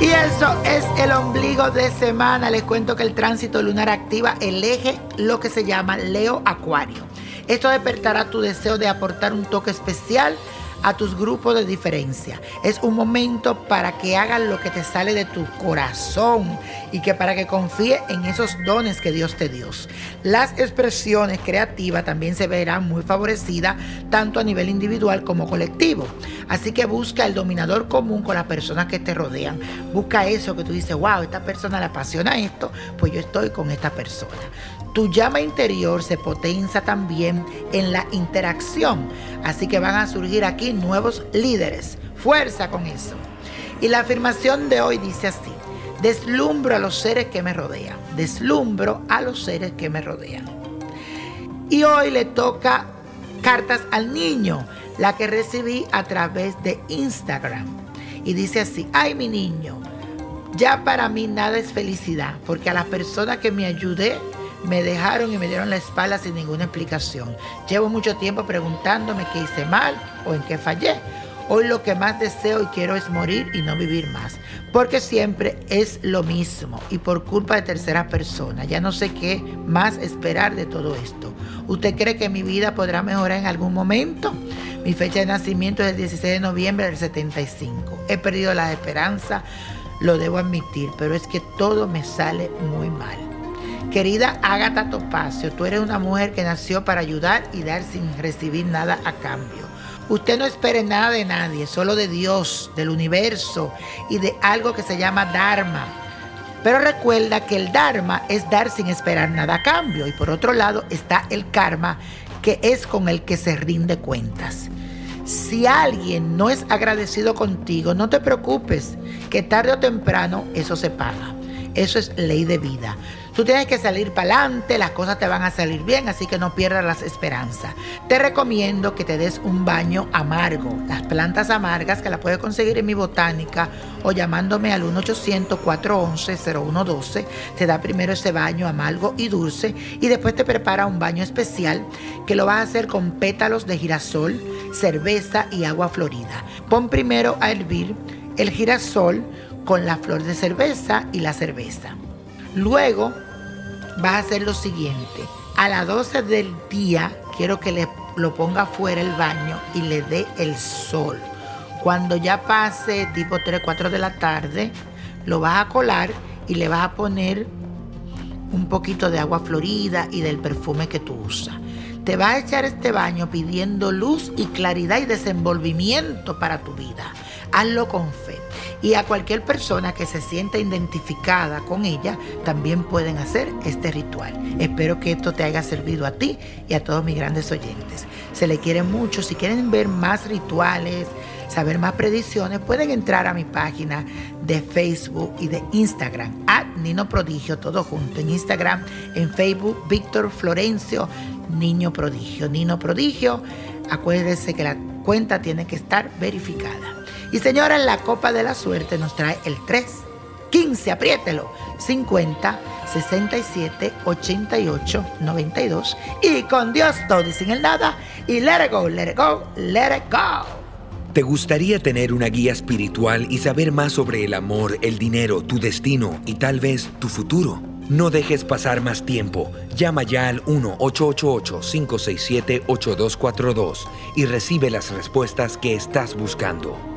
Marzo es el ombligo de semana. Les cuento que el tránsito lunar activa el eje, lo que se llama Leo Acuario. Esto despertará tu deseo de aportar un toque especial a tus grupos de diferencia. Es un momento para que hagas lo que te sale de tu corazón y que para que confíe en esos dones que Dios te dio. Las expresiones creativas también se verán muy favorecidas tanto a nivel individual como colectivo. Así que busca el dominador común con las personas que te rodean. Busca eso que tú dices, wow, esta persona le apasiona esto, pues yo estoy con esta persona. Tu llama interior se potencia también en la interacción. Así que van a surgir aquí nuevos líderes. Fuerza con eso. Y la afirmación de hoy dice así. Deslumbro a los seres que me rodean. Deslumbro a los seres que me rodean. Y hoy le toca cartas al niño, la que recibí a través de Instagram. Y dice así, ay mi niño, ya para mí nada es felicidad, porque a las personas que me ayudé me dejaron y me dieron la espalda sin ninguna explicación. Llevo mucho tiempo preguntándome qué hice mal o en qué fallé. Hoy lo que más deseo y quiero es morir y no vivir más, porque siempre es lo mismo y por culpa de tercera persona. Ya no sé qué más esperar de todo esto. ¿Usted cree que mi vida podrá mejorar en algún momento? Mi fecha de nacimiento es el 16 de noviembre del 75. He perdido la esperanza, lo debo admitir, pero es que todo me sale muy mal. Querida Ágata Topacio, tú eres una mujer que nació para ayudar y dar sin recibir nada a cambio. Usted no espere nada de nadie, solo de Dios, del universo y de algo que se llama Dharma. Pero recuerda que el Dharma es dar sin esperar nada a cambio. Y por otro lado está el karma, que es con el que se rinde cuentas. Si alguien no es agradecido contigo, no te preocupes, que tarde o temprano eso se paga. Eso es ley de vida. Tú tienes que salir para adelante, las cosas te van a salir bien, así que no pierdas las esperanzas. Te recomiendo que te des un baño amargo. Las plantas amargas que las puedes conseguir en mi botánica o llamándome al 1-800-411-0112, te da primero ese baño amargo y dulce y después te prepara un baño especial que lo vas a hacer con pétalos de girasol, cerveza y agua florida. Pon primero a hervir el girasol con la flor de cerveza y la cerveza. Luego vas a hacer lo siguiente. A las 12 del día quiero que le, lo ponga fuera el baño y le dé el sol. Cuando ya pase tipo 3, 4 de la tarde, lo vas a colar y le vas a poner un poquito de agua florida y del perfume que tú usas. Te vas a echar este baño pidiendo luz y claridad y desenvolvimiento para tu vida. Hazlo con fe y a cualquier persona que se sienta identificada con ella también pueden hacer este ritual. Espero que esto te haya servido a ti y a todos mis grandes oyentes. Se le quiere mucho. Si quieren ver más rituales, saber más predicciones, pueden entrar a mi página de Facebook y de Instagram, at Nino Prodigio, todo junto. En Instagram, en Facebook, Víctor Florencio, Niño Prodigio. Nino Prodigio, acuérdense que la cuenta tiene que estar verificada. Y señora, la copa de la suerte nos trae el 3, 15, apriételo, 50, 67, 88, 92. Y con Dios todo y sin el nada. Y let it go, let it go, let it go. ¿Te gustaría tener una guía espiritual y saber más sobre el amor, el dinero, tu destino y tal vez tu futuro? No dejes pasar más tiempo. Llama ya al 1-888-567-8242 y recibe las respuestas que estás buscando.